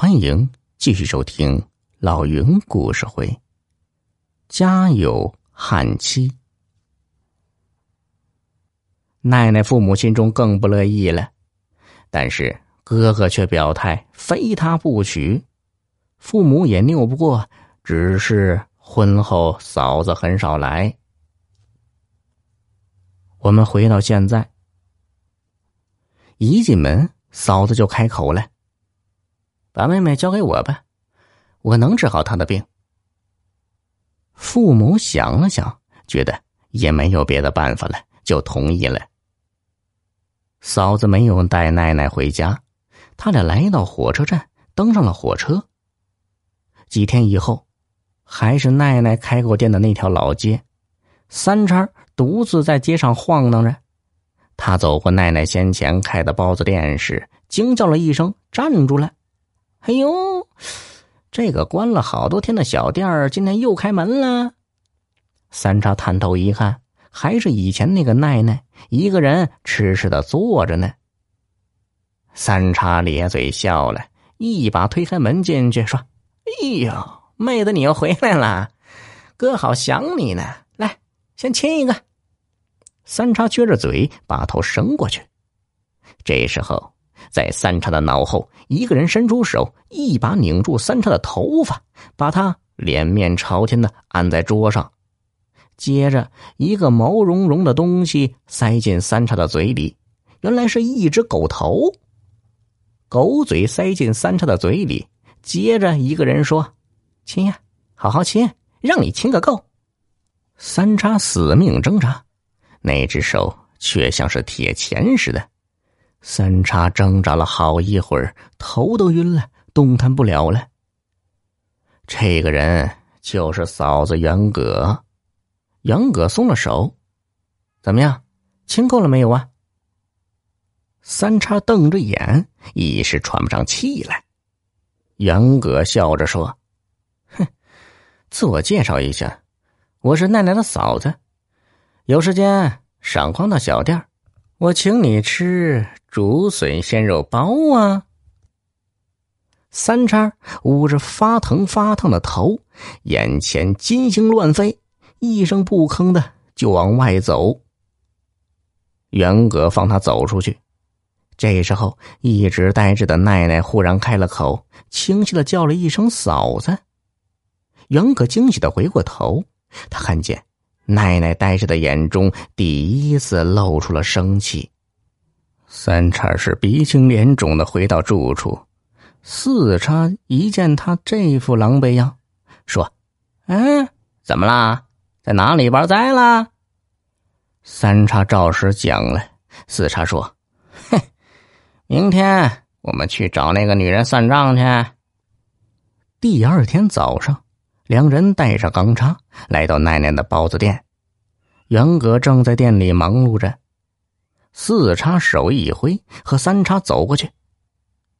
欢迎继续收听老云故事会。家有悍妻，奈奈父母心中更不乐意了，但是哥哥却表态非他不娶，父母也拗不过，只是婚后嫂子很少来。我们回到现在，一进门，嫂子就开口了。把妹妹交给我吧，我能治好她的病。父母想了想，觉得也没有别的办法了，就同意了。嫂子没有带奈奈回家，他俩来到火车站，登上了火车。几天以后，还是奈奈开过店的那条老街，三叉独自在街上晃荡着。他走过奈奈先前开的包子店时，惊叫了一声，站住了。哎呦，这个关了好多天的小店儿，今天又开门了。三叉探头一看，还是以前那个奈奈，一个人痴痴的坐着呢。三叉咧嘴笑了，一把推开门进去，说：“哎呦，妹子，你又回来了，哥好想你呢。来，先亲一个。”三叉撅着嘴，把头伸过去。这时候。在三叉的脑后，一个人伸出手，一把拧住三叉的头发，把他脸面朝天的按在桌上。接着，一个毛茸茸的东西塞进三叉的嘴里，原来是一只狗头。狗嘴塞进三叉的嘴里，接着一个人说：“亲呀，好好亲，让你亲个够。”三叉死命挣扎，那只手却像是铁钳似的。三叉挣扎了好一会儿，头都晕了，动弹不了了。这个人就是嫂子袁葛。袁葛松了手，怎么样，亲够了没有啊？三叉瞪着眼，一时喘不上气来。袁葛笑着说：“哼，自我介绍一下，我是奈奈的嫂子。有时间赏光到小店我请你吃。”竹笋鲜肉包啊！三叉捂着发疼发烫的头，眼前金星乱飞，一声不吭的就往外走。袁葛放他走出去。这时候，一直呆着的奈奈忽然开了口，清晰的叫了一声“嫂子”。袁葛惊喜的回过头，他看见奈奈呆着的眼中第一次露出了生气。三叉是鼻青脸肿的回到住处，四叉一见他这副狼狈样，说：“嗯，怎么啦？在哪里玩栽了？”三叉照实讲了。四叉说：“哼，明天我们去找那个女人算账去。”第二天早上，两人带着钢叉来到奶奶的包子店，元哥正在店里忙碌着。四叉手一挥，和三叉走过去。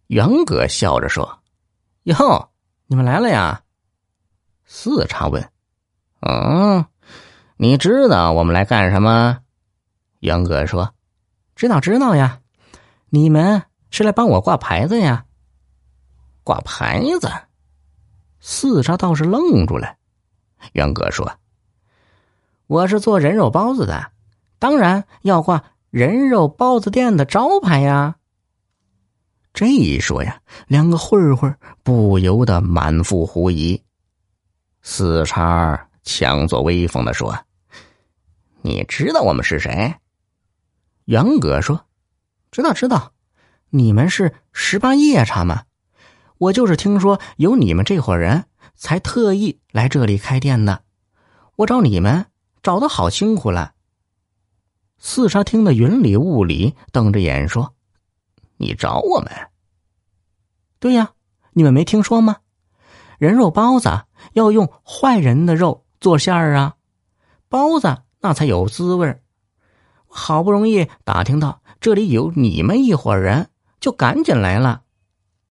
元哥笑着说：“哟，你们来了呀？”四叉问：“嗯，你知道我们来干什么？”元哥说：“知道，知道呀。你们是来帮我挂牌子呀？”挂牌子？四叉倒是愣住了。元哥说：“我是做人肉包子的，当然要挂。”人肉包子店的招牌呀！这一说呀，两个混混不由得满腹狐疑。四叉强作威风的说：“你知道我们是谁？”杨哥说：“知道，知道，你们是十八夜叉吗？我就是听说有你们这伙人才特意来这里开店的。我找你们找的好辛苦了。”四杀听得云里雾里，瞪着眼说：“你找我们？对呀，你们没听说吗？人肉包子要用坏人的肉做馅儿啊，包子那才有滋味儿。好不容易打听到这里有你们一伙人，就赶紧来了。”